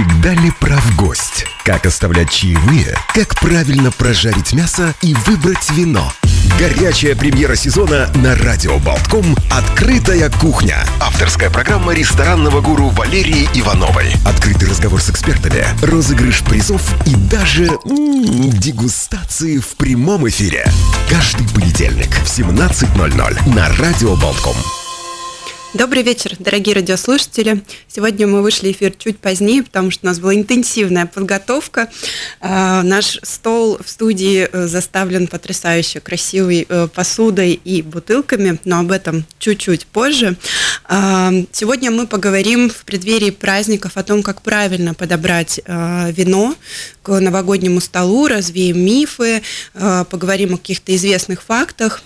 Всегда ли прав гость? Как оставлять чаевые? Как правильно прожарить мясо и выбрать вино? Горячая премьера сезона на Радио Болтком «Открытая кухня». Авторская программа ресторанного гуру Валерии Ивановой. Открытый разговор с экспертами, розыгрыш призов и даже м-м, дегустации в прямом эфире. Каждый понедельник в 17.00 на Радио Болтком. Добрый вечер, дорогие радиослушатели. Сегодня мы вышли в эфир чуть позднее, потому что у нас была интенсивная подготовка. А, наш стол в студии э, заставлен потрясающе красивой э, посудой и бутылками, но об этом чуть-чуть позже. А, сегодня мы поговорим в преддверии праздников о том, как правильно подобрать э, вино к новогоднему столу, развеем мифы, поговорим о каких-то известных фактах.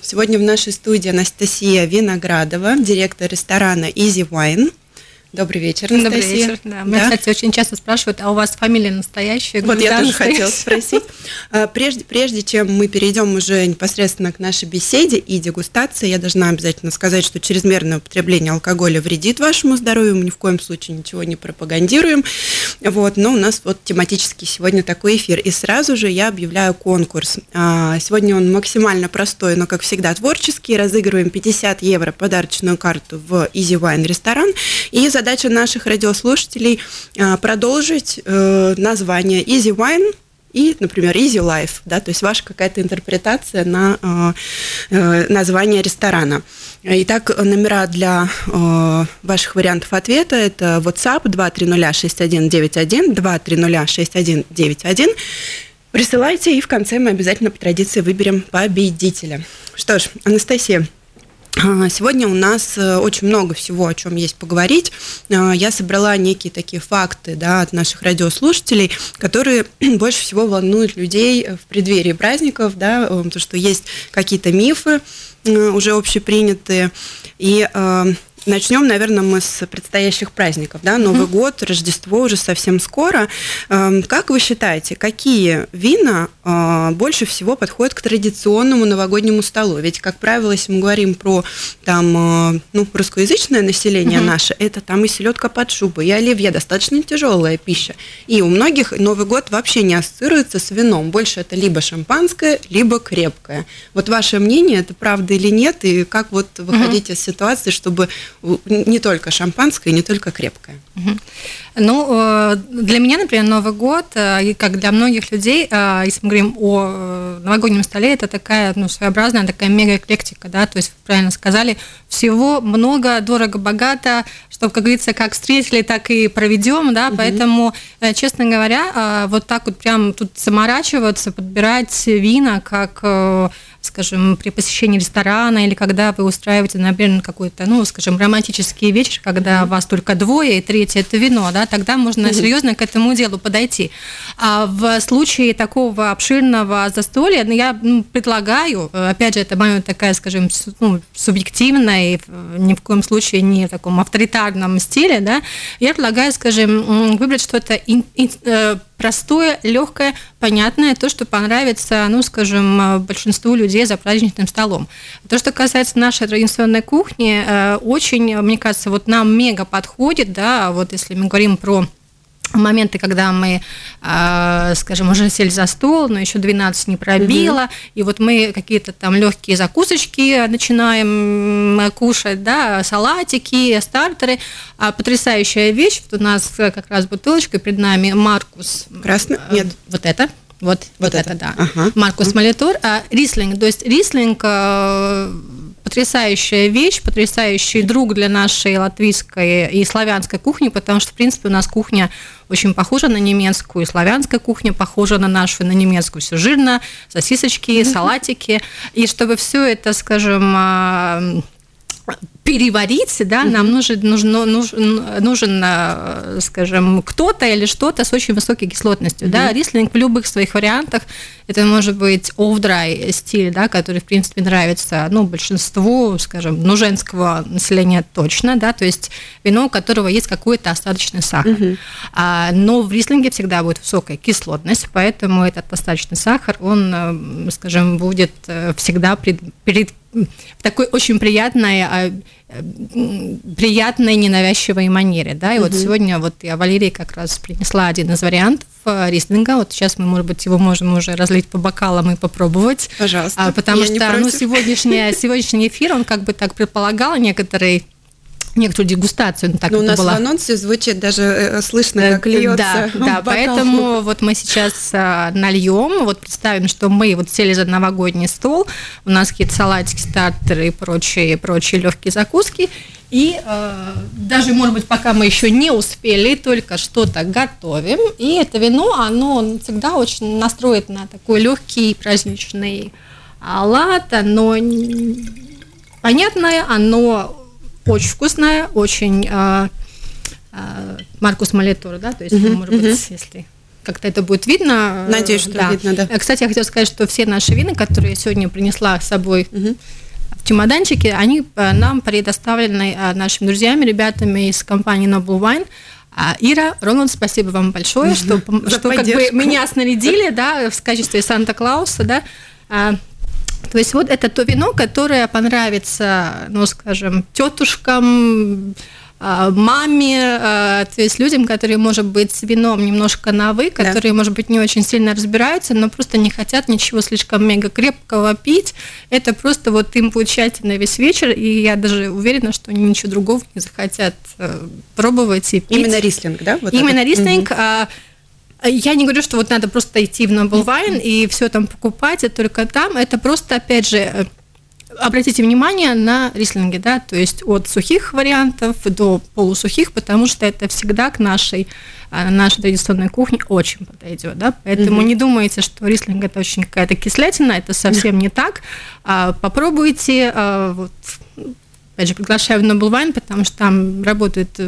Сегодня в нашей студии Анастасия Виноградова, директор директор ресторана Easy Wine. Добрый вечер, Анастасия. Добрый вечер, да. Меня, да? кстати, очень часто спрашивают, а у вас фамилия настоящая? Вот я тоже хотела спросить. А, прежде, прежде чем мы перейдем уже непосредственно к нашей беседе и дегустации, я должна обязательно сказать, что чрезмерное употребление алкоголя вредит вашему здоровью, мы ни в коем случае ничего не пропагандируем. Вот, но у нас вот тематический сегодня такой эфир. И сразу же я объявляю конкурс. А, сегодня он максимально простой, но, как всегда, творческий. Разыгрываем 50 евро подарочную карту в Easy Wine ресторан. И за задача наших радиослушателей а, продолжить э, название Easy Wine и, например, Easy Life, да, то есть ваша какая-то интерпретация на э, э, название ресторана. Итак, номера для э, ваших вариантов ответа это WhatsApp 2306191, 2306191. Присылайте, и в конце мы обязательно по традиции выберем победителя. Что ж, Анастасия, сегодня у нас э, очень много всего, о чем есть поговорить. А, я собрала некие такие факты да, от наших радиослушателей, которые больше всего волнуют людей в преддверии праздников, да, э, то, что есть какие-то мифы э, уже общепринятые. И Начнем, наверное, мы с предстоящих праздников. Да? Новый mm-hmm. год, Рождество уже совсем скоро. Эм, как вы считаете, какие вина э, больше всего подходят к традиционному новогоднему столу? Ведь, как правило, если мы говорим про там, э, ну, русскоязычное население mm-hmm. наше, это там и селедка под шубой, и оливье, достаточно тяжелая пища. И у многих Новый год вообще не ассоциируется с вином. Больше это либо шампанское, либо крепкое. Вот ваше мнение, это правда или нет? И как вот выходить mm-hmm. из ситуации, чтобы не только шампанское, не только крепкое. Ну, э, для меня, например, Новый год, э, и как для многих людей, э, если мы говорим о новогоднем столе, это такая ну, своеобразная такая мега-эклектика, да, то есть, вы правильно сказали, всего много, дорого, богато, чтобы, как говорится, как встретили, так и проведем, да, угу. поэтому, честно говоря, вот так вот прям тут заморачиваться, подбирать вина, как скажем, при посещении ресторана или когда вы устраиваете, например, какой-то, ну, скажем, романтический вечер, когда mm-hmm. вас только двое, и третье это вино, да, тогда можно mm-hmm. серьезно к этому делу подойти. А в случае такого обширного застолья, ну, я ну, предлагаю, опять же, это моя такая, скажем, ну, субъективная, и ни в коем случае не в таком авторитарном стиле, да, я предлагаю, скажем, выбрать что-то э, простое, легкое, понятное, то, что понравится, ну, скажем, большинству людей за праздничным столом. То, что касается нашей традиционной кухни, э, очень, мне кажется, вот нам мега подходит, да, вот если мы говорим про моменты, когда мы, а, скажем, уже сели за стол, но еще 12 не пробило, угу. и вот мы какие-то там легкие закусочки начинаем кушать, да, салатики, стартеры. А потрясающая вещь, вот у нас как раз бутылочка перед нами Маркус. Красный? Э, Нет. Вот это. Вот, вот, вот это, это, да. Ага. Маркус Молитор. А, рислинг, то есть рислинг э, потрясающая вещь, потрясающий друг для нашей латвийской и славянской кухни, потому что, в принципе, у нас кухня очень похожа на немецкую, и славянская кухня похожа на нашу, на немецкую. Все жирно, сосисочки, салатики. И чтобы все это, скажем, а, переварить, да, mm-hmm. нам нужен, нужен, нужен, нужен, э, скажем, кто-то или что-то с очень высокой кислотностью, mm-hmm. да, рислинг в любых своих вариантах, это может быть off-dry стиль, да, который, в принципе, нравится, ну, большинству, скажем, ну, женского населения точно, да, то есть вино, у которого есть какой-то остаточный сахар, mm-hmm. а, но в рислинге всегда будет высокая кислотность, поэтому этот остаточный сахар, он, э, скажем, будет э, всегда пред, перед в такой очень приятной, а, приятной, ненавязчивой манере, да, и угу. вот сегодня вот я Валерии как раз принесла один из вариантов э, рислинга, вот сейчас мы, может быть, его можем уже разлить по бокалам и попробовать. Пожалуйста. А, потому что, ну, сегодняшний, сегодняшний эфир, он как бы так предполагал некоторые некоторую дегустацию. Ну, так Но у нас была. в анонсе звучит даже э, слышно, э, как льется. Да, да поэтому вот мы сейчас а, нальем, вот представим, что мы вот сели за новогодний стол, у нас какие-то салатики, стартеры и прочие, прочие легкие закуски, и э, даже, может быть, пока мы еще не успели, только что-то готовим. И это вино, оно всегда очень настроит на такой легкий праздничный лад. Оно понятное, оно очень вкусная, очень э, э, Маркус Малетур, да, то есть, uh-huh, может uh-huh. быть, если как-то это будет видно. Надеюсь, что да. видно, да. Кстати, я хотела сказать, что все наши вины, которые я сегодня принесла с собой uh-huh. в чемоданчике, они нам предоставлены нашими друзьями, ребятами из компании Noble Wine. Ира, Рональд, спасибо вам большое, что, что как бы меня снарядили, да, в качестве Санта-Клауса, да, то есть вот это то вино, которое понравится, ну, скажем, тетушкам, а, маме, а, то есть людям, которые, может быть, с вином немножко на вы, которые, да. может быть, не очень сильно разбираются, но просто не хотят ничего слишком мега крепкого пить. Это просто вот им получается на весь вечер, и я даже уверена, что они ничего другого не захотят э, пробовать и пить. Именно рислинг, да? Вот Именно это? рислинг. Угу. Я не говорю, что вот надо просто идти в Noble Wine и все там покупать, и только там. Это просто, опять же, э, обратите внимание на рислинги, да, то есть от сухих вариантов до полусухих, потому что это всегда к нашей, э, нашей традиционной кухне очень подойдет, да, поэтому mm-hmm. не думайте, что рислинг это очень какая-то кислятина, это совсем не так. А, попробуйте, а, вот, опять же, приглашаю в Noble Wine, потому что там работают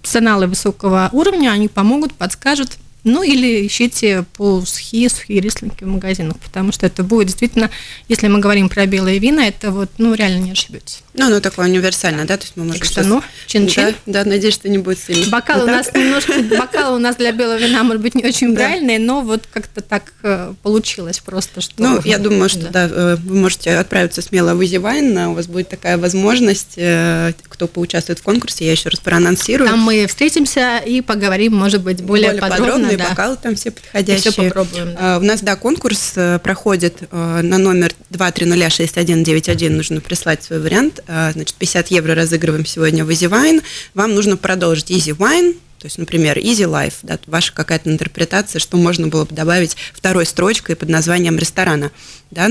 профессионалы высокого уровня, они помогут, подскажут, ну или ищите полусухие, сухие рислинги в магазинах, потому что это будет действительно, если мы говорим про белые вина, это вот, ну, реально не ошибетесь. Ну, оно такое универсальное, да, то есть мы можем что, ну, чин-чин. Да, да, надеюсь, что не будет сильно. Бокал у нас немножко, бокал у нас для белого вина, может быть, не очень правильный, но вот как-то так э, получилось просто, что... Ну, я думаю, что, да, э, вы можете отправиться смело в Easy Wine, у вас будет такая возможность, э, кто поучаствует в конкурсе, я еще раз проанонсирую. Там мы встретимся и поговорим, может быть, более подробно. Подробно да. бокалы там все подходящие. И все попробуем. Да. У нас, да, конкурс проходит на номер 2306191, нужно прислать свой вариант а, значит, 50 евро разыгрываем сегодня в Easy Wine. Вам нужно продолжить Easy Wine, то есть, например, Easy Life, да, ваша какая-то интерпретация, что можно было бы добавить второй строчкой под названием ресторана. Да,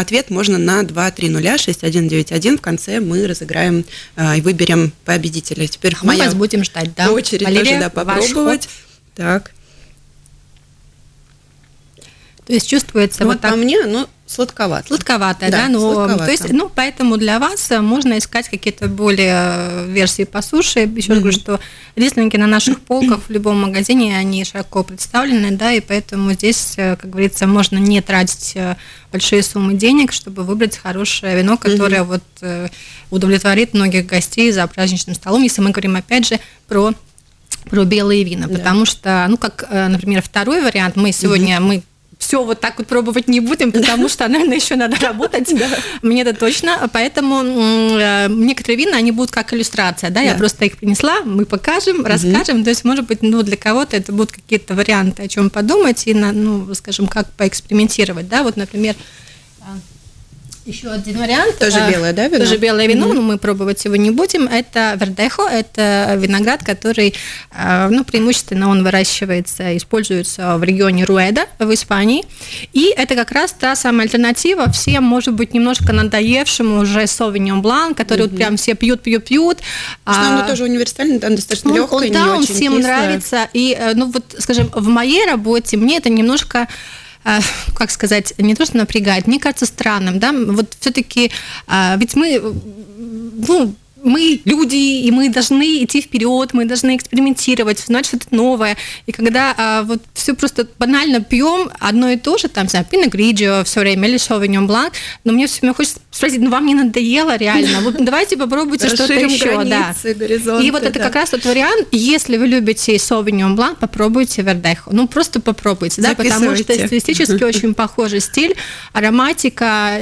ответ можно на 2306191. В конце мы разыграем э, и выберем победителя. Теперь мы моя вас будем ждать, да? Очередь Валерия, тоже, да, попробовать. Так. То есть чувствуется ну, вот так. По мне, ну, Сладковато. Сладковато, да, да но сладковато. то есть, ну, поэтому для вас э, можно искать какие-то более э, версии по суше. Еще раз говорю, что рислинги на наших полках в любом магазине, они широко представлены, да, и поэтому здесь, э, как говорится, можно не тратить большие суммы денег, чтобы выбрать хорошее вино, которое вот удовлетворит многих гостей за праздничным столом, если мы говорим, опять же, про про белые вина, да. потому что, ну, как, например, второй вариант, мы сегодня, угу. мы все вот так вот пробовать не будем, потому что, наверное, еще надо работать. Мне это точно. Поэтому э, некоторые вина, они будут как иллюстрация. Да? Я просто их принесла, мы покажем, расскажем. То есть, может быть, ну, для кого-то это будут какие-то варианты, о чем подумать и, ну, скажем, как поэкспериментировать. Да? Вот, например, еще один вариант. Тоже а, белое, да, вино? Тоже белое вино, mm-hmm. но мы пробовать его не будем. Это вердехо, это виноград, который, а, ну, преимущественно он выращивается, используется в регионе Руэда в Испании. И это как раз та самая альтернатива всем, может быть, немножко надоевшему уже Sauvignon Blanc, который mm-hmm. вот прям все пьют, пьют, пьют. Что а, тоже универсальный, там достаточно легкий, он, Да, он всем кислое. нравится. И, э, ну, вот, скажем, в моей работе мне это немножко как сказать, не то, что напрягает, мне кажется странным, да, вот все-таки, а, ведь мы, ну, мы люди, и мы должны идти вперед, мы должны экспериментировать, знать что-то новое. И когда а, вот все просто банально пьем одно и то же, там, не знаю, Grigio все время или Sauvignon Blanc, но мне все время хочется спросить, ну вам не надоело реально? Вот давайте попробуйте что-то еще. Да. И вот это как раз тот вариант, если вы любите Sauvignon Blanc, попробуйте Вердехо. Ну просто попробуйте, да, потому что стилистически очень похожий стиль, ароматика,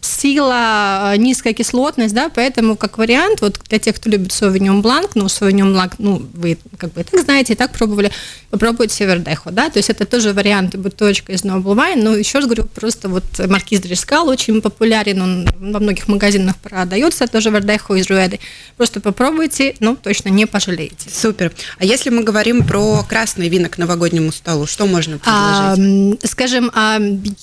сила, низкая кислотность, да, поэтому как вариант, вот для тех, кто любит Sauvignon Blanc, ну, Sauvignon Blanc, ну, вы как бы и так знаете, и так пробовали, попробуйте Вердехо, да, то есть это тоже вариант бутылочка из Noble Wine, но еще раз говорю, просто вот Маркиз Дрескал очень популярен, он во многих магазинах продается, тоже Вердехо из Руэды, просто попробуйте, ну, точно не пожалеете. Супер. А если мы говорим про красные вина к новогоднему столу, что можно предложить? А, скажем,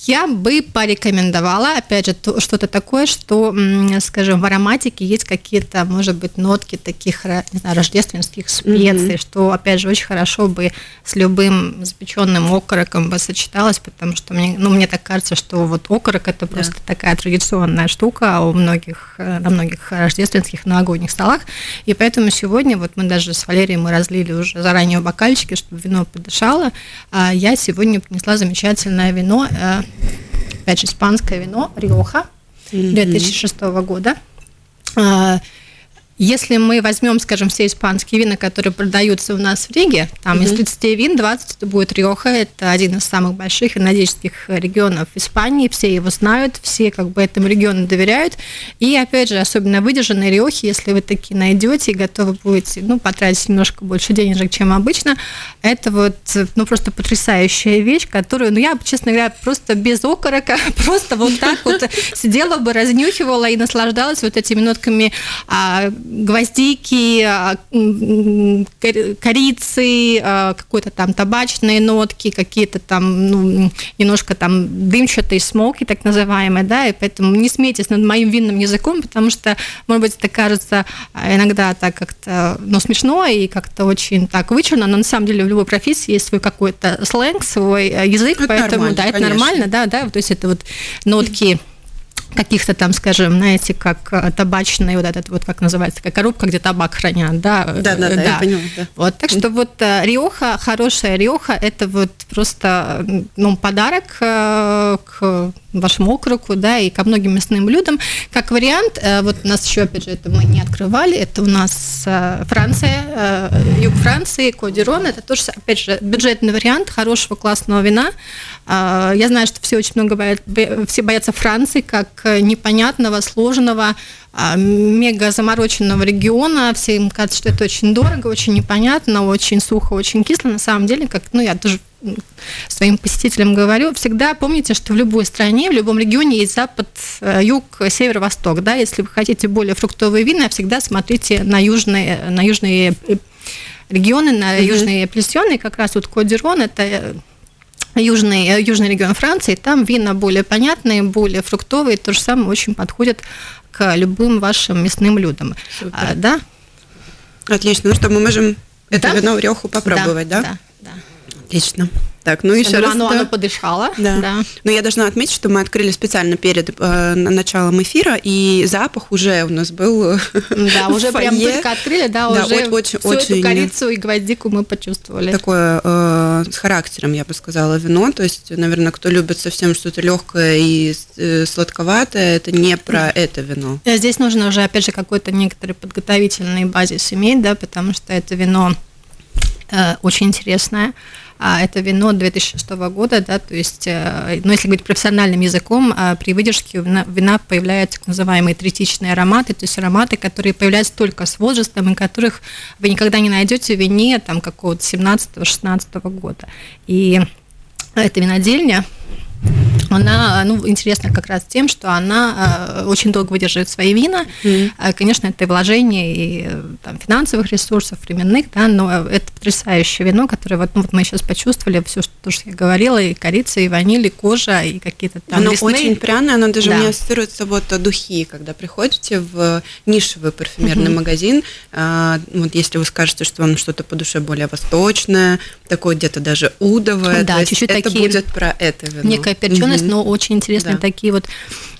я бы порекомендовала, опять же, что-то такое, что, скажем, в ароматике есть какие-то, может быть, нотки таких, не знаю, рождественских специй, mm-hmm. что, опять же, очень хорошо бы с любым запеченным окороком бы сочеталось, потому что мне, ну, мне так кажется, что вот окорок это просто да. такая традиционная штука у многих, э, на многих рождественских новогодних столах, и поэтому сегодня вот мы даже с Валерией мы разлили уже заранее бокальчики, чтобы вино подышало, а я сегодня принесла замечательное вино, э, опять же, испанское вино Риоха 2006 года. А, если мы возьмем, скажем, все испанские вина, которые продаются у нас в Риге, там mm-hmm. из 30 вин 20 это будет Риоха, это один из самых больших энергетических регионов Испании, все его знают, все как бы этому региону доверяют. И опять же, особенно выдержанные Риохи, если вы такие найдете и готовы будете, ну, потратить немножко больше денежек, чем обычно, это вот, ну, просто потрясающая вещь, которую, ну, я, честно говоря, просто без окорока, просто вот так вот сидела бы, разнюхивала и наслаждалась вот этими нотками а, гвоздики, а, корицы, а, какой-то там табачные нотки, какие-то там, ну, немножко там дымчатые смоки, так называемые, да, и поэтому не смейтесь над моим винным языком, потому что, может быть, это кажется а, иногда так как-то, ну, смешно и как-то очень так вычурно, но на самом деле в любой профессии есть свой какой-то сленг, свой э, язык, это поэтому, да, это конечно. нормально, да, да, то есть это вот нотки каких-то там, скажем, знаете, как э, табачный вот этот вот, как называется, такая коробка, где табак хранят, да? Да, да, да, да. я поняла, да. Вот, так что вот э, Риоха, хорошая Риоха, это вот просто, ну, подарок э, к вашему округу, да, и ко многим мясным блюдам. Как вариант, вот у нас еще, опять же, это мы не открывали, это у нас Франция, юг Франции, Кодирон, это тоже, опять же, бюджетный вариант хорошего классного вина. Я знаю, что все очень много боятся, все боятся Франции, как непонятного, сложного, а, мега замороченного региона. Всем кажется, что это очень дорого, очень непонятно, очень сухо, очень кисло. На самом деле, как, ну, я тоже своим посетителям говорю, всегда помните, что в любой стране, в любом регионе есть запад, э, юг, север, восток. Да? Если вы хотите более фруктовые вина, всегда смотрите на южные, на южные регионы, на mm-hmm. южные апельсины. Как раз вот Кодирон – это южный, э, южный регион Франции, там вина более понятные, более фруктовые, то же самое очень подходит к любым вашим мясным блюдам. А, да? Отлично. Ну что, мы можем это да? вино в реху попробовать, да? Да, да. Отлично. Так, ну еще раз. Оно, да. оно подышало. Да. да. Но я должна отметить, что мы открыли специально перед э, началом эфира, и запах уже у нас был. Да, уже прям только открыли, да, да уже очень, всю очень эту корицу и гвоздику мы почувствовали. Такое э, с характером, я бы сказала, вино. То есть, наверное, кто любит совсем что-то легкое и э, сладковатое, это не про это вино. Э, здесь нужно уже, опять же, какой-то некоторый подготовительный базис иметь, да, потому что это вино э, очень интересное это вино 2006 года, да, то есть, э, ну, если говорить профессиональным языком, а при выдержке у вина появляются так называемые третичные ароматы, то есть ароматы, которые появляются только с возрастом, и которых вы никогда не найдете в вине там какого-то 17-16 года. И эта винодельня, она ну, интересна как раз тем, что она э, очень долго выдерживает свои вина. Mm-hmm. Конечно, это и вложение и там, финансовых ресурсов, временных, да, но это потрясающее вино, которое вот, ну, вот мы сейчас почувствовали, все, что, что я говорила, и корица, и ваниль, и кожа, и какие-то там Оно лесные. очень пряное, оно даже да. мне ассоциируется вот духи, когда приходите в нишевый парфюмерный mm-hmm. магазин, э, вот если вы скажете, что вам что-то по душе более восточное, такое где-то даже удовое, да, чуть-чуть это такие, будет про это вино. Некая перченость есть, но очень интересные да. такие вот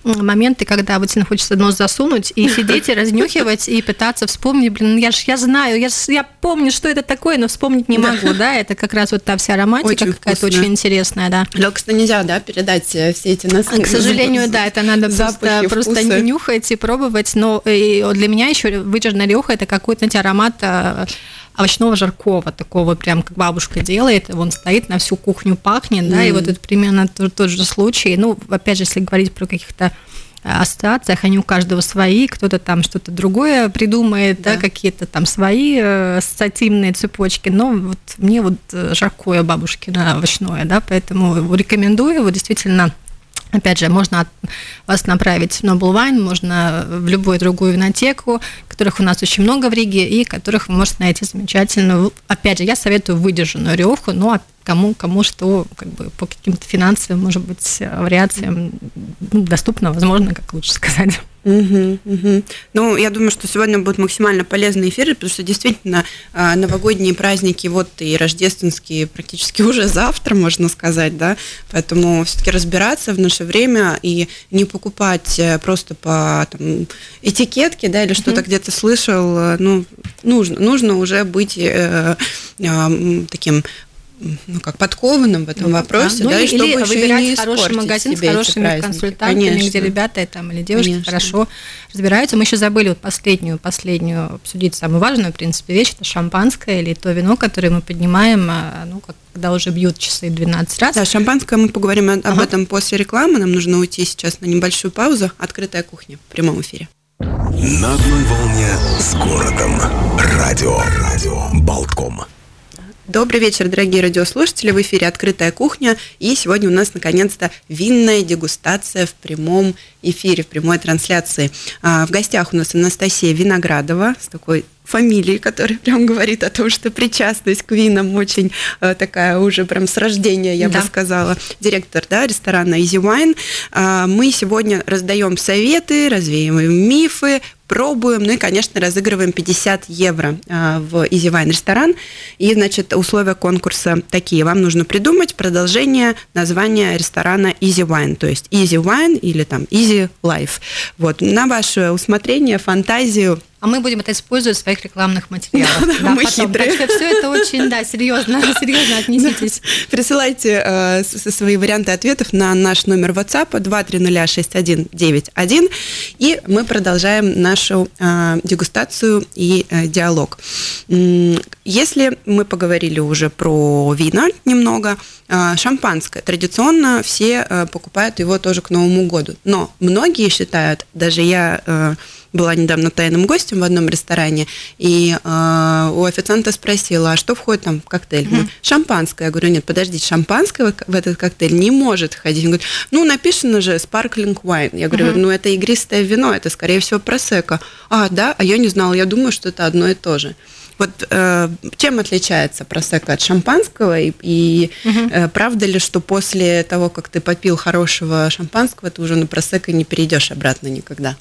моменты, когда вот тебе хочется нос засунуть и сидеть и разнюхивать и пытаться вспомнить, блин, я ж я знаю, я, я помню, что это такое, но вспомнить не могу, да, это как раз вот та вся ароматика какая-то очень интересная, да. Лёгко нельзя, да, передать э, все эти носки. К сожалению, да, это надо просто, просто нюхать и пробовать, но и для меня еще выдержанная рюха это какой-то, знаете, аромат э, овощного жаркого, такого прям, как бабушка делает, он стоит на всю кухню, пахнет, mm. да, и вот это примерно тот, тот же случай. Ну, опять же, если говорить про каких-то э, ассоциациях, они у каждого свои, кто-то там что-то другое придумает, да, да. какие-то там свои э, ассоциативные цепочки, но вот мне вот э, жаркое бабушкино овощное, да, поэтому рекомендую. Его действительно Опять же, можно вас направить в Noble Wine, можно в любую другую винотеку, которых у нас очень много в Риге, и которых вы можете найти замечательную. Опять же, я советую выдержанную ревку, но кому, кому что как бы по каким-то финансовым, может быть, вариациям ну, доступно, возможно, как лучше сказать. Угу, угу. Ну, я думаю, что сегодня будут максимально полезные эфиры, потому что действительно а, новогодние праздники, вот и рождественские практически уже завтра, можно сказать, да, поэтому все-таки разбираться в наше время и не покупать э, просто по там, этикетке, да, или что-то угу. где-то слышал, э, ну, нужно, нужно уже быть э, э, таким ну, как подкованным в этом ну, вопросе, да, ну, да и чтобы или выбирать не хороший магазин с хорошими консультантами, Конечно. где ребята там или девушки Конечно. хорошо разбираются. Мы еще забыли вот последнюю, последнюю обсудить самую важную, в принципе, вещь, это шампанское или то вино, которое мы поднимаем, а, ну, как, когда уже бьют часы 12 раз. Да, шампанское мы поговорим об ага. этом после рекламы. Нам нужно уйти сейчас на небольшую паузу. Открытая кухня в прямом эфире. На одной волне с городом. Радио. Радио. Болтком. Добрый вечер, дорогие радиослушатели. В эфире «Открытая кухня». И сегодня у нас, наконец-то, винная дегустация в прямом эфире, в прямой трансляции. А, в гостях у нас Анастасия Виноградова с такой фамилией, которая прям говорит о том, что причастность к винам очень э, такая уже прям с рождения, я да. бы сказала. Директор да, ресторана Easy Wine. Э, мы сегодня раздаем советы, развеиваем мифы, пробуем, ну и, конечно, разыгрываем 50 евро э, в Easy Wine ресторан. И, значит, условия конкурса такие. Вам нужно придумать продолжение названия ресторана Easy Wine, то есть Easy Wine или там Easy Life. Вот, на ваше усмотрение, фантазию, а мы будем это использовать в своих рекламных материалах. Да, да, мы потом. хитрые. Так что все это очень, да, серьезно, серьезно отнеситесь. Да. Присылайте э, свои варианты ответов на наш номер WhatsApp 2306191, и мы продолжаем нашу э, дегустацию и э, диалог. Если мы поговорили уже про вина немного, э, шампанское. Традиционно все э, покупают его тоже к Новому году. Но многие считают, даже я э, была недавно тайным гостем в одном ресторане, и э, у официанта спросила, а что входит там в коктейль? Mm-hmm. Шампанское. Я говорю, нет, подождите, шампанское в этот коктейль не может входить. Он говорит, ну, написано же sparkling wine. Я говорю, mm-hmm. ну, это игристое вино, это, скорее всего, просека. А, да? А я не знала, я думаю, что это одно и то же. Вот э, чем отличается просека от шампанского? И, и угу. э, правда ли, что после того, как ты попил хорошего шампанского, ты уже на просека не перейдешь обратно никогда?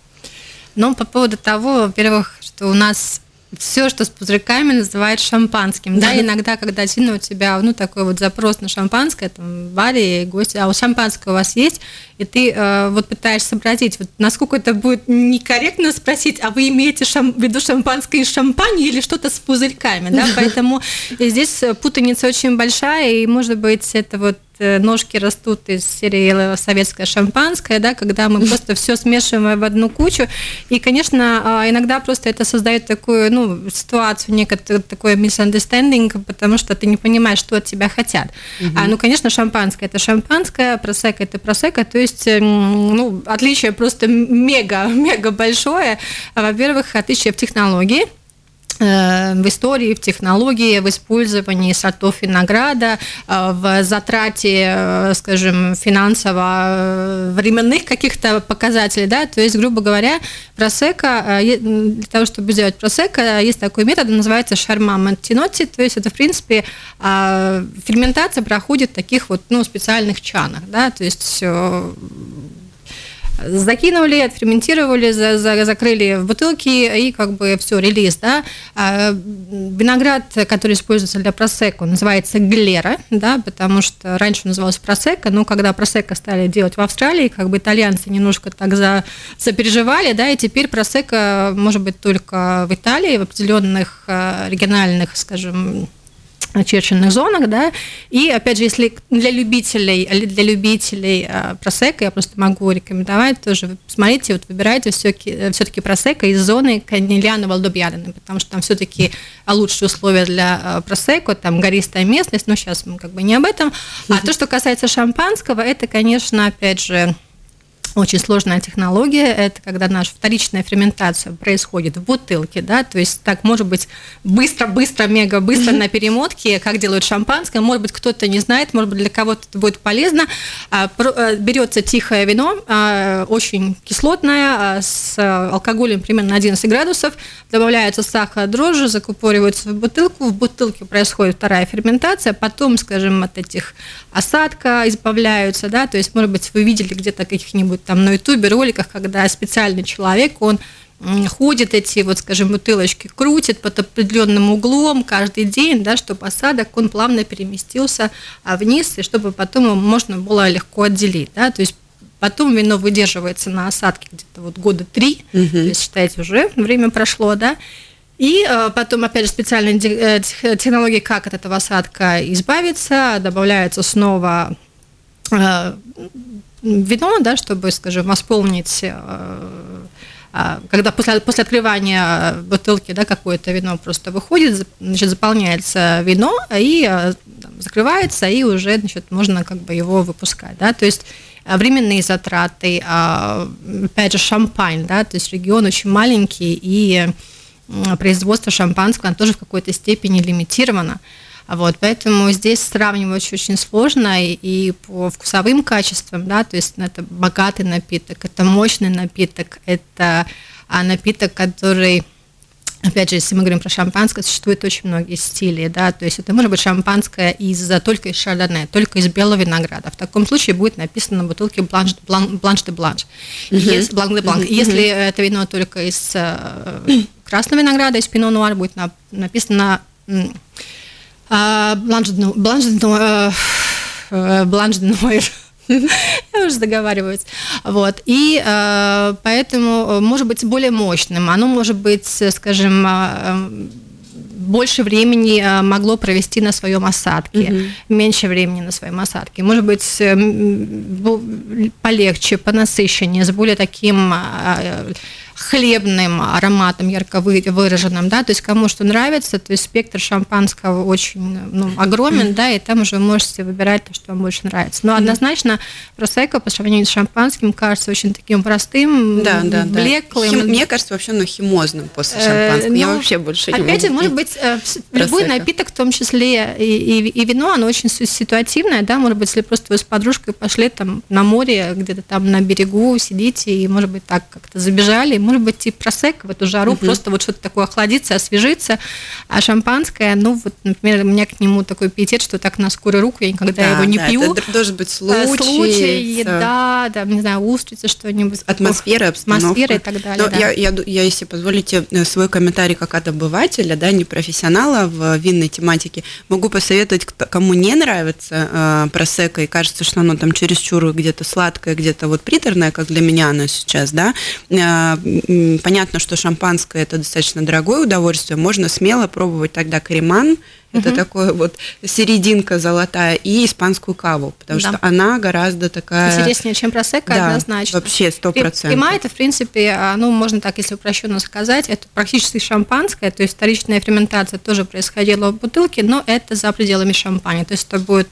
Ну, по поводу того, во-первых, что у нас все, что с пузырьками, называют шампанским. Да, иногда, когда сильно у тебя, ну, такой вот запрос на шампанское, там, в баре, гости, а вот шампанское у вас есть, и ты э, вот пытаешься сообразить, вот насколько это будет некорректно спросить, а вы имеете шам, в виду шампанское из шампани или что-то с пузырьками, да, поэтому здесь путаница очень большая, и, может быть, это вот Э, ножки растут из серии советское шампанское, да, когда мы просто все смешиваем в одну кучу. И, конечно, а, иногда просто это создает такую ну, ситуацию, некоторый такой misunderstanding, потому что ты не понимаешь, что от тебя хотят. Угу. А, ну, конечно, шампанское это шампанское, просека это просека, то есть эм, ну, отличие просто мега, мега большое. Во-первых, отличие в технологии, Э, в истории, в технологии, в использовании сортов винограда, э, в затрате, э, скажем, финансово-временных каких-то показателей, да, то есть, грубо говоря, просека, для того, чтобы сделать просека, есть такой метод, называется шарма мантиноти, то есть это, в принципе, ферментация проходит в таких вот, ну, специальных чанах, да, то есть закинули, отферментировали, за, за, закрыли в бутылки и как бы все, релиз, да. А, виноград, который используется для просека, называется глера, да, потому что раньше он назывался просека, но когда просека стали делать в Австралии, как бы итальянцы немножко так за, запереживали, да, и теперь просека может быть только в Италии, в определенных а, региональных, скажем, очерченных зонах, да, и опять же, если для любителей, для любителей э, просека, я просто могу рекомендовать тоже, смотрите, вот выбирайте все-таки, все-таки просека из зоны Канильяна Валдобьярины, потому что там все-таки лучшие условия для э, просека, там гористая местность, но сейчас мы как бы не об этом, а то, что касается шампанского, это, конечно, опять же, очень сложная технология. Это когда наша вторичная ферментация происходит в бутылке, да, то есть так может быть быстро, быстро, мега быстро на перемотке, как делают шампанское. Может быть, кто-то не знает, может быть, для кого-то это будет полезно. А, э, берется тихое вино, а, очень кислотное, а, с алкоголем примерно 11 градусов, добавляется сахар, дрожжи, закупоривается в бутылку, в бутылке происходит вторая ферментация, потом, скажем, от этих осадка избавляются, да, то есть, может быть, вы видели где-то каких-нибудь там на ютубе роликах, когда специальный человек, он ходит эти, вот, скажем, бутылочки, крутит под определенным углом каждый день, да, чтобы осадок, он плавно переместился а, вниз, и чтобы потом его можно было легко отделить, да, то есть потом вино выдерживается на осадке где-то вот года три, угу. то есть, считайте, уже время прошло, да, и э, потом, опять же, специальные э, технологии, как от этого осадка избавиться, добавляется снова вино, да, чтобы, скажем, восполнить когда после, после открывания бутылки да, какое-то вино просто выходит, значит, заполняется вино и там, закрывается, и уже значит, можно как бы его выпускать. Да? То есть временные затраты, опять же, шампань, да, то есть регион очень маленький, и производство шампанского, тоже в какой-то степени лимитировано. Вот, поэтому здесь сравнивать очень сложно и, и по вкусовым качествам, да, то есть это богатый напиток, это мощный напиток, это а, напиток, который Опять же, если мы говорим про шампанское, существует очень многие стили, да, то есть это может быть шампанское из только из шардоне, только из белого винограда. В таком случае будет написано на бутылке blanche, blanc, blanche de blanche, угу. blanc de blancs. Если это вино только из э, красного винограда, из пино нуар будет на, написано э, blanche, э, э, noir. Я уже договариваюсь. Вот. И э, поэтому э, может быть более мощным. Оно может быть, скажем, э, больше времени э, могло провести на своем осадке, угу. меньше времени на своем осадке. Может быть, э, полегче, понасыщеннее, с более таким хлебным ароматом ярко выраженным, да, то есть кому что нравится, то есть спектр шампанского очень ну, огромен, да, и там уже можете выбирать то, что вам больше нравится. Но однозначно просекко по сравнению с шампанским кажется очень таким простым, да, да, блеклым. Хим, мне кажется, вообще ну, химозным после э, шампанского. Я ну, вообще больше Опять же, может быть, э, любой напиток, в том числе и, и, и вино, оно очень ситуативное, да, может быть, если просто вы с подружкой пошли там на море, где-то там на берегу сидите, и, может быть, так как-то забежали, может быть, и просек в эту жару, угу. просто вот что-то такое охладиться, освежиться. А шампанское, ну, вот, например, у меня к нему такой пиетет, что так на скорую руку я никогда да, его не да, пью. Это должен быть случай. Случай, еда, да, не знаю, устрицы, что-нибудь. Атмосфера, обстановка. Атмосфера и так далее, Но да. я, я, я, если позволите, э, свой комментарий как от обывателя, да, не профессионала в винной тематике, могу посоветовать, кому не нравится э, просека и кажется, что оно там чересчур где-то сладкое, где-то вот приторное, как для меня оно сейчас, да, э, понятно, что шампанское это достаточно дорогое удовольствие, можно смело пробовать тогда креман, это угу. такое вот серединка золотая и испанскую каву, потому да. что она гораздо такая... Интереснее, чем просека, да, однозначно. вообще сто процентов. Крема это, в принципе, а, ну, можно так, если упрощенно сказать, это практически шампанское, то есть вторичная ферментация тоже происходила в бутылке, но это за пределами шампани, то есть это будет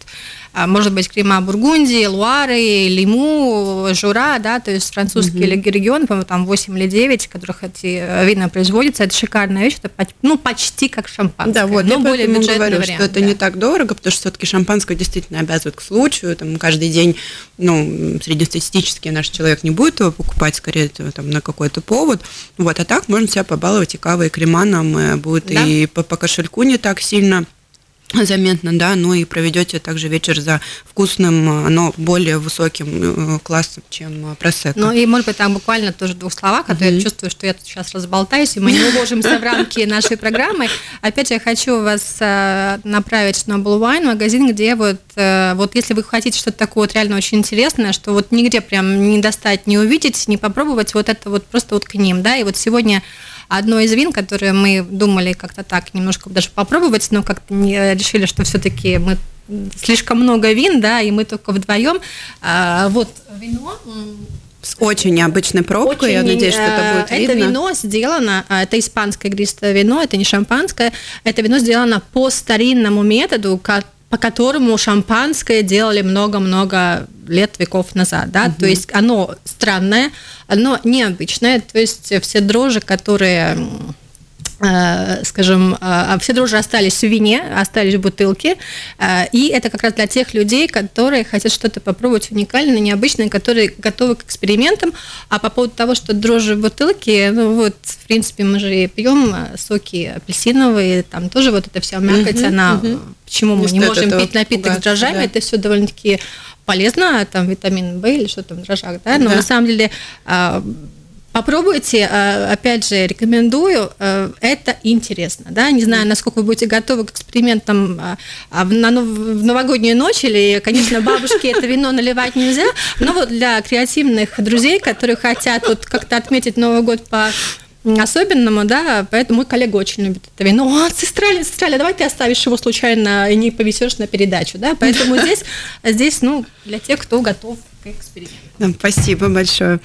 может быть, крема Бургундии, Луары, Лиму, Жура, да, то есть французские mm-hmm. регионы, по-моему, там 8 или 9, в которых эти э, вина производятся, это шикарная вещь, это ну, почти как шампанское, да, вот, но более бюджетный говорю, вариант. что это да. не так дорого, потому что все-таки шампанское действительно обязывает к случаю, там каждый день, ну, среднестатистически наш человек не будет его покупать, скорее там, на какой-то повод, вот, а так можно себя побаловать и кавой, и креманом, будет да. и по, по кошельку не так сильно заметно, да, ну и проведете также вечер за вкусным, но более высоким э, классом, чем просека. Ну и, может быть, там буквально тоже двух словах, а то я чувствую, что я тут сейчас разболтаюсь, и мы не уложимся в рамки нашей программы. Опять же, я хочу вас э, направить в Noble Wine, магазин, где вот, э, вот если вы хотите что-то такое вот реально очень интересное, что вот нигде прям не достать, не увидеть, не попробовать, вот это вот просто вот к ним, да, и вот сегодня одно из вин, которые мы думали как-то так немножко даже попробовать, но как-то не решили, что все-таки мы слишком много вин, да, и мы только вдвоем. А, вот вино с очень необычной пробкой, очень, я надеюсь, что это будет видно. Это вино сделано, а, это испанское игристое вино, это не шампанское, это вино сделано по старинному методу, по которому шампанское делали много-много лет, веков назад, да, угу. то есть оно странное, оно необычное, то есть все дрожжи, которые скажем, э, все дрожжи остались в вине, остались в бутылке, э, и это как раз для тех людей, которые хотят что-то попробовать уникальное, необычное, которые готовы к экспериментам. А по поводу того, что дрожжи в бутылке, ну вот, в принципе, мы же пьем соки апельсиновые, там тоже вот эта вся мякоть, угу, она, угу. почему мы не, не можем пить напиток пугаться, с дрожжами, да. это все довольно-таки полезно, там витамин В или что там в дрожжах, да, но да. на самом деле Попробуйте, э, опять же, рекомендую, э, это интересно, да, не знаю, насколько вы будете готовы к экспериментам а в новогоднюю ночь, или, конечно, бабушке это вино наливать нельзя, но вот для креативных друзей, которые хотят вот как-то отметить Новый год по особенному, да, поэтому мой коллега очень любит это вино. О, сестраля, сестраля, давай ты оставишь его случайно и не повесешь на передачу, да, поэтому здесь, здесь, ну, для тех, кто готов к эксперименту. Спасибо большое.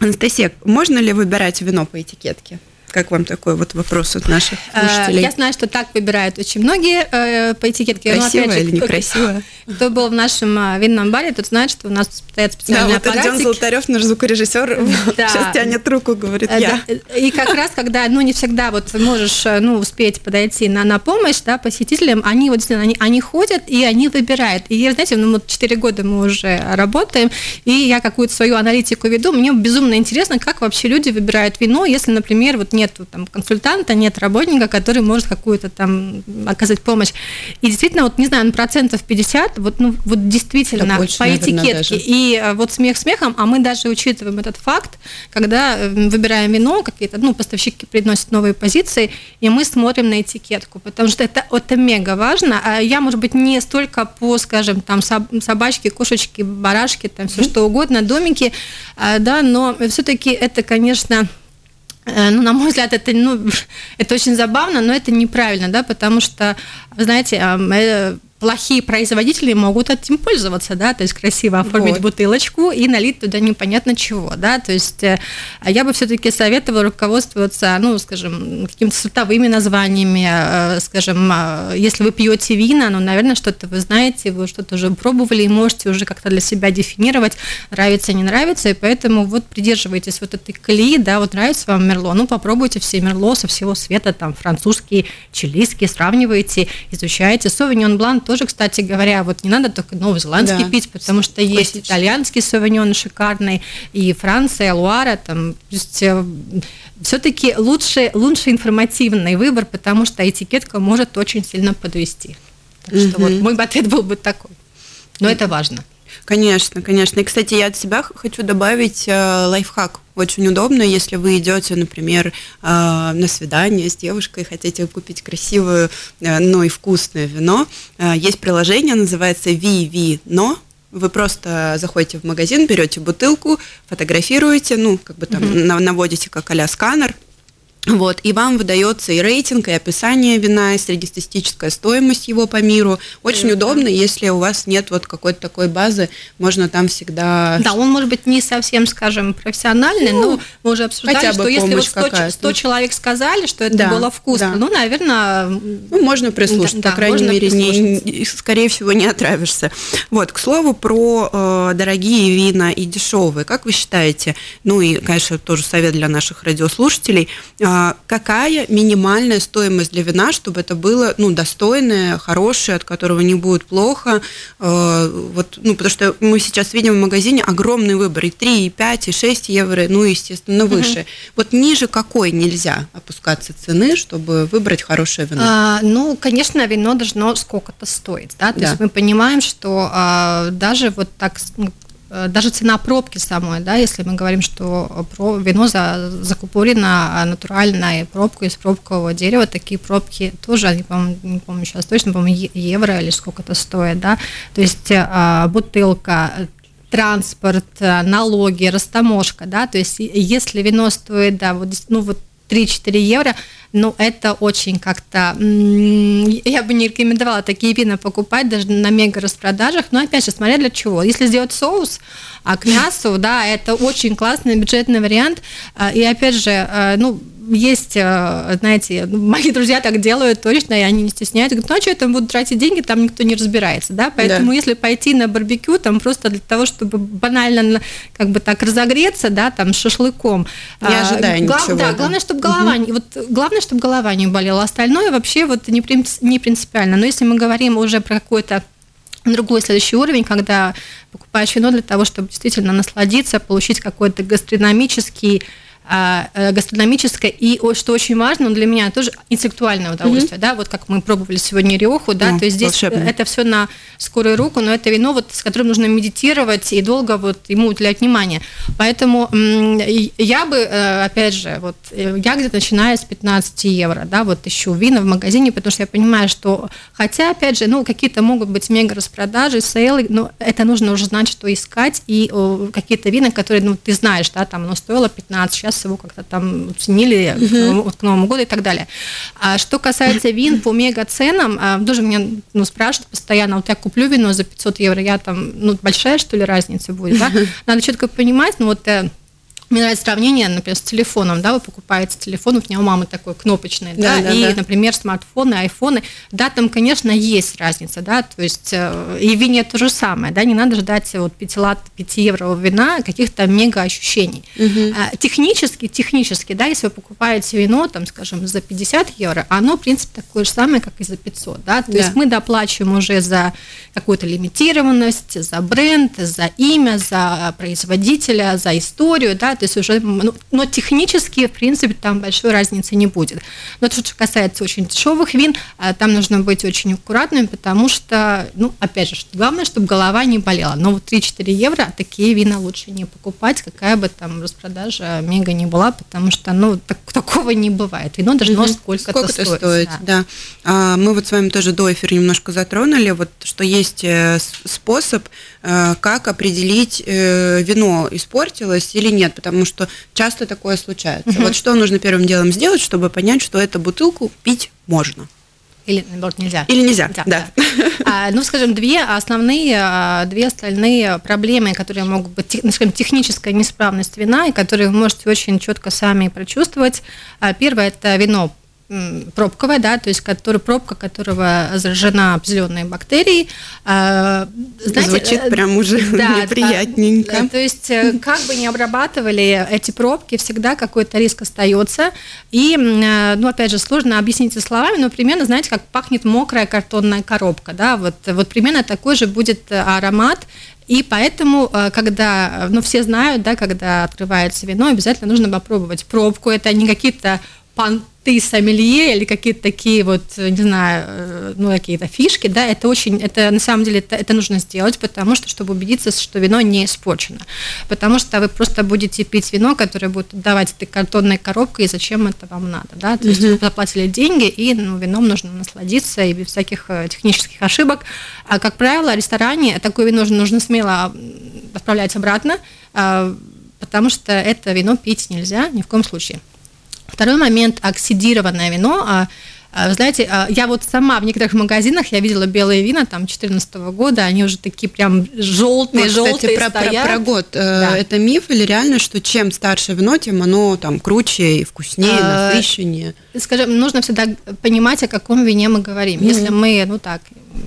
Анастасия, можно ли выбирать вино по этикетке? Как вам такой вот вопрос от наших э, слушателей? Я знаю, что так выбирают очень многие э, по этикетке. Красиво или некрасиво? Кто был в нашем э, винном баре, тот знает, что у нас стоят специальные да, вот Артем Золотарев, наш звукорежиссер, да. сейчас тянет руку, говорит я. И как раз, когда, ну, не всегда вот можешь, ну, успеть подойти на, на помощь, да, посетителям, они вот они, они ходят и они выбирают. И, знаете, ну, вот 4 года мы уже работаем, и я какую-то свою аналитику веду, мне безумно интересно, как вообще люди выбирают вино, если, например, вот нет там консультанта, нет работника, который может какую-то там оказать помощь. И действительно, вот не знаю, на процентов 50, вот, ну, вот действительно больше, по наверное, этикетке. Даже. И э, вот смех смехом, а мы даже учитываем этот факт, когда э, выбираем вино, какие-то, ну, поставщики приносят новые позиции, и мы смотрим на этикетку, потому что это, это мега важно. А я, может быть, не столько по, скажем, там, собачки, кошечки, барашки, там, все mm-hmm. что угодно, домики, а, да, но все-таки это, конечно, Э, ну, на мой взгляд, это, ну, это очень забавно, но это неправильно, да, потому что, вы знаете, э, плохие производители могут этим пользоваться, да, то есть красиво оформить вот. бутылочку и налить туда непонятно чего, да, то есть э, я бы все-таки советовала руководствоваться, ну, скажем, какими-то сортовыми названиями, э, скажем, э, если вы пьете вина, ну, наверное, что-то вы знаете, вы что-то уже пробовали и можете уже как-то для себя дефинировать, нравится, не нравится, и поэтому вот придерживайтесь вот этой колеи, да, вот нравится вам Мерло, ну, попробуйте все Мерло со всего света, там, французские, чилийские, сравнивайте, изучайте. Совиньон Блан тоже, кстати говоря, вот не надо только новозеландский да. пить, потому что есть итальянский савиньон шикарный, и Франция, Луара, там, то есть э, все-таки лучше, лучше информативный выбор, потому что этикетка может очень сильно подвести. Так что вот мой ответ был бы такой. Но это важно. Конечно, конечно. И, кстати, я от себя хочу добавить э, лайфхак. Очень удобно, если вы идете, например, э, на свидание с девушкой, хотите купить красивое, э, но и вкусное вино. Э, есть приложение, называется VV-но. Вы просто заходите в магазин, берете бутылку, фотографируете, ну, как бы там mm-hmm. наводите как а сканер, вот, и вам выдается и рейтинг, и описание вина, и среднестатистическая стоимость его по миру. Очень mm-hmm. удобно, если у вас нет вот какой-то такой базы, можно там всегда... Да, он может быть не совсем, скажем, профессиональный, ну, но мы уже обсуждали, что если вот 100, 100 человек сказали, что это да, было вкусно, да. ну, наверное... Ну, можно прислушаться, да, по крайней мере, не, скорее всего, не отравишься. Вот, к слову, про э, дорогие вина и дешевые. Как вы считаете, ну и, конечно, тоже совет для наших радиослушателей, э, какая минимальная стоимость для вина, чтобы это было ну, достойное, хорошее, от которого не будет плохо? А, вот, ну, потому что мы сейчас видим в магазине огромный выбор, и 3, и 5, и 6 евро, ну, естественно, выше. Угу. Вот ниже какой нельзя опускаться цены, чтобы выбрать хорошее вино? А, ну, конечно, вино должно сколько-то стоить, да, то да. есть мы понимаем, что а, даже вот так ну, даже цена пробки самой, да, если мы говорим, что вино за, закупорено натуральной пробкой из пробкового дерева, такие пробки тоже, не помню, не помню сейчас точно, по-моему, евро или сколько-то стоит, да, то есть а, бутылка, транспорт, налоги, растаможка, да, то есть если вино стоит, да, вот, ну вот 3-4 евро, ну, это очень как-то... Я бы не рекомендовала такие вина покупать даже на мега распродажах, но опять же, смотря для чего. Если сделать соус а к мясу, да, это очень классный бюджетный вариант. А, и опять же, а, ну, есть, э, знаете, мои друзья так делают точно, и они не стесняются. Говорят, ну а что я там буду тратить деньги, там никто не разбирается, да, поэтому да. если пойти на барбекю, там просто для того, чтобы банально как бы так разогреться, да, там шашлыком. Не а, ожидая глав, ничего. Да, главное, чтобы голова, угу. вот главное, чтобы голова не болела, остальное вообще вот не, не принципиально. Но если мы говорим уже про какой-то другой следующий уровень, когда покупаешь вино для того, чтобы действительно насладиться, получить какой-то гастрономический гастрономическое и, что очень важно, для меня тоже интеллектуальное удовольствие, mm-hmm. да, вот как мы пробовали сегодня Риоху, да, mm, то есть здесь волшебно. это все на скорую руку, но это вино, вот, с которым нужно медитировать и долго вот ему уделять внимание. Поэтому я бы, э, опять же, вот э, я где-то начиная с 15 евро, да, вот ищу вина в магазине, потому что я понимаю, что, хотя, опять же, ну, какие-то могут быть мега распродажи, сейлы, но это нужно уже знать, что искать, и какие-то вина, которые, ну, ты знаешь, да, там оно стоило 15, сейчас сейчас его как-то там ценили uh-huh. к, Новому, к Новому году и так далее. А что касается вин по мега ценам, а, тоже меня ну, спрашивают постоянно, вот я куплю вино за 500 евро, я там, ну, большая что ли разница будет, да? Надо четко понимать, ну, вот э, мне нравится сравнение, например, с телефоном, да, вы покупаете телефон, у меня у мамы такой кнопочный, да, да, и, да. например, смартфоны, айфоны, да, там, конечно, есть разница, да, то есть э, и в вине то же самое, да, не надо ждать вот 5 лат, 5 евро вина, каких-то мега ощущений. Угу. Технически, технически, да, если вы покупаете вино, там, скажем, за 50 евро, оно, в принципе, такое же самое, как и за 500, да, то да. есть мы доплачиваем уже за какую-то лимитированность, за бренд, за имя, за производителя, за историю, да, то есть уже, ну, но технически, в принципе, там большой разницы не будет. Но то, что касается очень дешевых вин, а, там нужно быть очень аккуратным, потому что, ну, опять же, главное, чтобы голова не болела. Но вот 3-4 евро такие вина лучше не покупать, какая бы там распродажа мега не была, потому что, ну, так, такого не бывает. Вино должно угу. сколько-то Сколько стоить. стоит да. да. А, мы вот с вами тоже до эфира немножко затронули, вот, что есть э, способ, э, как определить, э, вино испортилось или нет, потому что часто такое случается. Угу. Вот что нужно первым делом сделать, чтобы понять, что эту бутылку пить можно? Или, наоборот, нельзя. Или нельзя, да. да. да. А, ну, скажем, две основные, а, две остальные проблемы, которые могут быть, ну, скажем, техническая неисправность вина, и которые вы можете очень четко сами прочувствовать. А, первое – это вино пробковая, да, то есть который, пробка которого заражена определенной бактерией. А, знаете, Звучит э, прям уже да, неприятненько. Да, то есть э, как бы не обрабатывали эти пробки, всегда какой-то риск остается. И, э, ну, опять же, сложно объяснить словами, но примерно, знаете, как пахнет мокрая картонная коробка, да, вот, вот примерно такой же будет аромат, и поэтому, когда, ну, все знают, да, когда открывается вино, обязательно нужно попробовать пробку. Это не какие-то понты сомелье или какие-то такие вот, не знаю, э, ну, какие-то фишки, да, это очень, это на самом деле, это, это нужно сделать, потому что, чтобы убедиться, что вино не испорчено. Потому что вы просто будете пить вино, которое будет давать этой картонной коробкой, и зачем это вам надо, да, то есть вы заплатили деньги, и ну, вином нужно насладиться, и без всяких э, технических ошибок. А, как правило, в ресторане такое вино нужно смело отправлять обратно, а, потому что это вино пить нельзя ни в коем случае. Второй момент – оксидированное вино. А, а, знаете, а, я вот сама в некоторых магазинах я видела белые вина там 2014 года, они уже такие прям желтые, ну, желтые про, стоят. Про, про год. Э, да. Это миф или реально, что чем старше вино, тем оно там круче и вкуснее, а, насыщеннее? Скажем, нужно всегда понимать, о каком вине мы говорим. Mm-hmm. Если мы, ну так,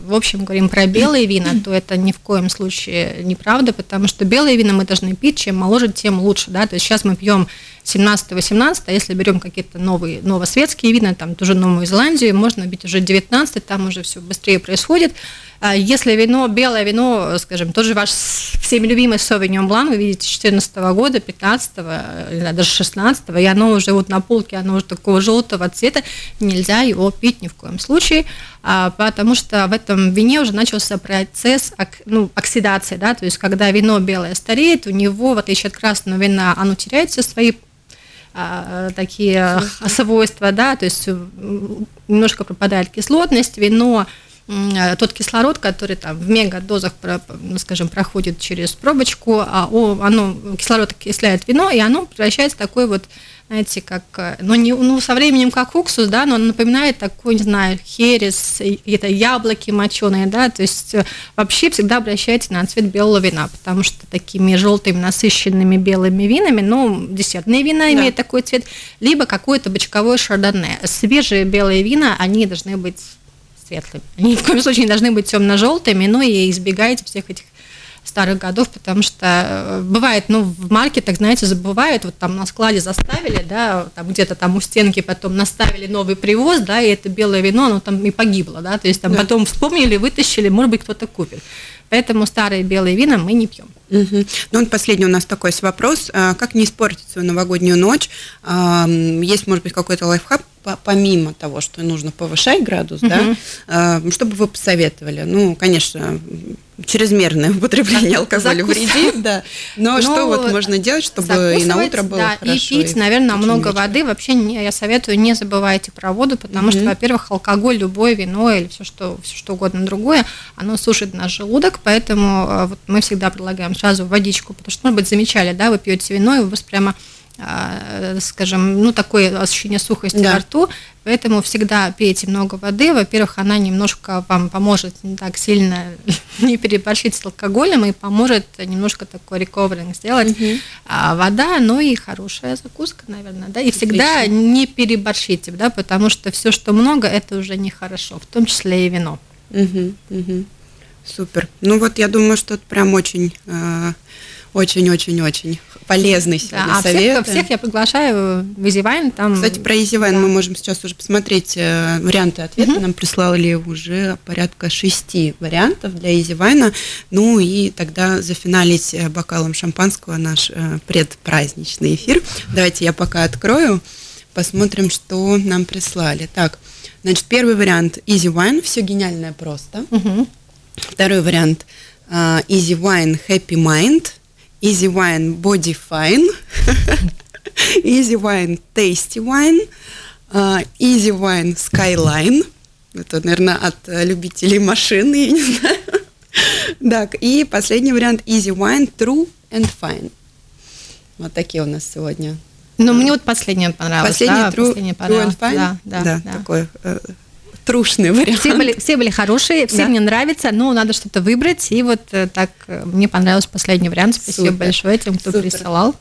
в общем говорим про белые вина, то это ни в коем случае неправда, потому что белые вина мы должны пить, чем моложе, тем лучше, да, то есть сейчас мы пьем 17-18, а если берем какие-то новые, новосветские вина, там тоже Новую Зеландию, можно бить уже 19, там уже все быстрее происходит. А если вино, белое вино, скажем, тоже ваш всеми любимый Совиньон Блан, вы видите, 14 года, 15 или даже 16 и оно уже вот на полке, оно уже такого желтого цвета, нельзя его пить ни в коем случае, а, потому что в этом вине уже начался процесс ну, оксидации, да, то есть когда вино белое стареет, у него, в отличие от красного вина, оно теряет все свои такие свойства, да, то есть немножко пропадает кислотность, вино Э, тот кислород, который там в мегадозах, ну, скажем, проходит через пробочку, а оно, кислород окисляет вино, и оно превращается в такой вот, знаете, как, э, ну, не, ну, со временем как уксус, да, но напоминает такой, не знаю, херес, это яблоки моченые, да, то есть э, вообще всегда обращайте на цвет белого вина, потому что такими желтыми насыщенными белыми винами, ну, десертные вина да. имеют такой цвет, либо какое-то бочковое шардоне. Свежие белые вина, они должны быть светлыми. Они ни в коем случае не должны быть темно-желтыми, но и избегайте всех этих старых годов, потому что э, бывает, ну, в маркетах, знаете, забывают, вот там на складе заставили, да, там где-то там у стенки потом наставили новый привоз, да, и это белое вино, оно там и погибло, да, то есть там да. потом вспомнили, вытащили, может быть, кто-то купит. Поэтому старые белые вина мы не пьем. Угу. Ну, последний у нас такой вопрос. А, как не испортить свою новогоднюю ночь? Есть, может быть, какой-то лайфхак, помимо того, что нужно повышать градус, угу. да, а, что бы вы посоветовали? Ну, конечно, чрезмерное употребление алкоголя вредит, да. Но, Но что вот можно делать, чтобы и на утро было да, хорошо? И пить, и наверное, много вечером. воды. Вообще не, я советую, не забывайте про воду, потому что, во-первых, алкоголь, любое вино или все что, все что угодно другое, оно сушит наш желудок, поэтому а, вот мы всегда предлагаем сразу водичку, потому что, может быть, замечали, да, вы пьете вино, и у вас прямо скажем, ну, такое ощущение сухости да. во рту, поэтому всегда пейте много воды. Во-первых, она немножко вам поможет не так сильно не переборщить с алкоголем и поможет немножко такой рековеринг сделать. Угу. А, вода, ну и хорошая закуска, наверное, да, и всегда Отлично. не переборщите, да, потому что все, что много, это уже нехорошо, в том числе и вино. Угу, угу. Супер. Ну вот я думаю, что это прям очень а, очень-очень-очень полезный сегодня да, а совет. Всех, всех я приглашаю в EasyWine. Там... Кстати, про EasyWine да. мы можем сейчас уже посмотреть э, варианты ответа. Угу. Нам прислали уже порядка шести вариантов для EasyWine. Ну и тогда зафиналить э, бокалом шампанского наш э, предпраздничный эфир. Давайте я пока открою, посмотрим, что нам прислали. Так, значит, первый вариант Easy Wine, все гениальное просто. Угу. Второй вариант Easy Wine Happy Mind – Easy Wine Body Fine, Easy Wine Tasty Wine, uh, Easy Wine Skyline. Это, наверное, от uh, любителей машин, я не знаю. Так, и последний вариант Easy Wine True and Fine. Вот такие у нас сегодня. Ну, мне вот последний понравился. Последний да, True, последний true and Fine? Да, да, да, да. такой э, трушный вариант. Все были, все были хорошие, все да. мне нравятся, но надо что-то выбрать. И вот э, так э, мне понравился последний вариант. Спасибо Супер. большое тем, кто Супер. присылал.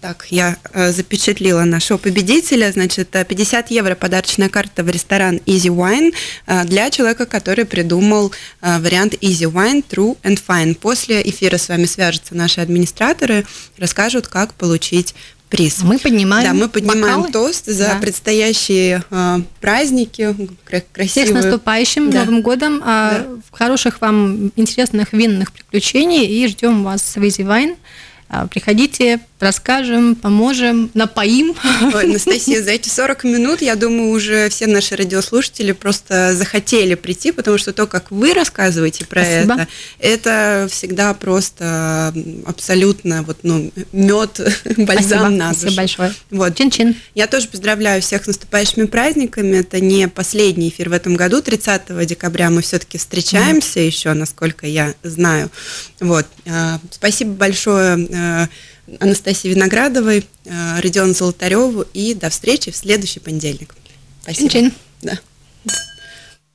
Так, я э, запечатлила нашего победителя. Значит, 50 евро подарочная карта в ресторан Easy Wine э, для человека, который придумал э, вариант Easy Wine True and Fine. После эфира с вами свяжутся наши администраторы, расскажут, как получить приз. Мы поднимаем Да, мы поднимаем бокалы. тост за да. предстоящие э, праздники, красивые. Всех с наступающим да. Новым годом, да. хороших вам интересных винных приключений и ждем вас в Easy Wine. А, приходите, расскажем, поможем, напоим. Ой, Анастасия, за эти 40 минут, я думаю, уже все наши радиослушатели просто захотели прийти, потому что то, как вы рассказываете про Спасибо. это, это всегда просто абсолютно вот, ну, мед, бальзам Спасибо. на душу. Спасибо большое. Вот. Чин-чин. Я тоже поздравляю всех с наступающими праздниками. Это не последний эфир в этом году. 30 декабря мы все-таки встречаемся mm. еще, насколько я знаю. Вот. А, спасибо большое Э, Анастасии Виноградовой, э, Родиону Золотареву и до встречи в следующий понедельник. Спасибо. Чин -чин. Да.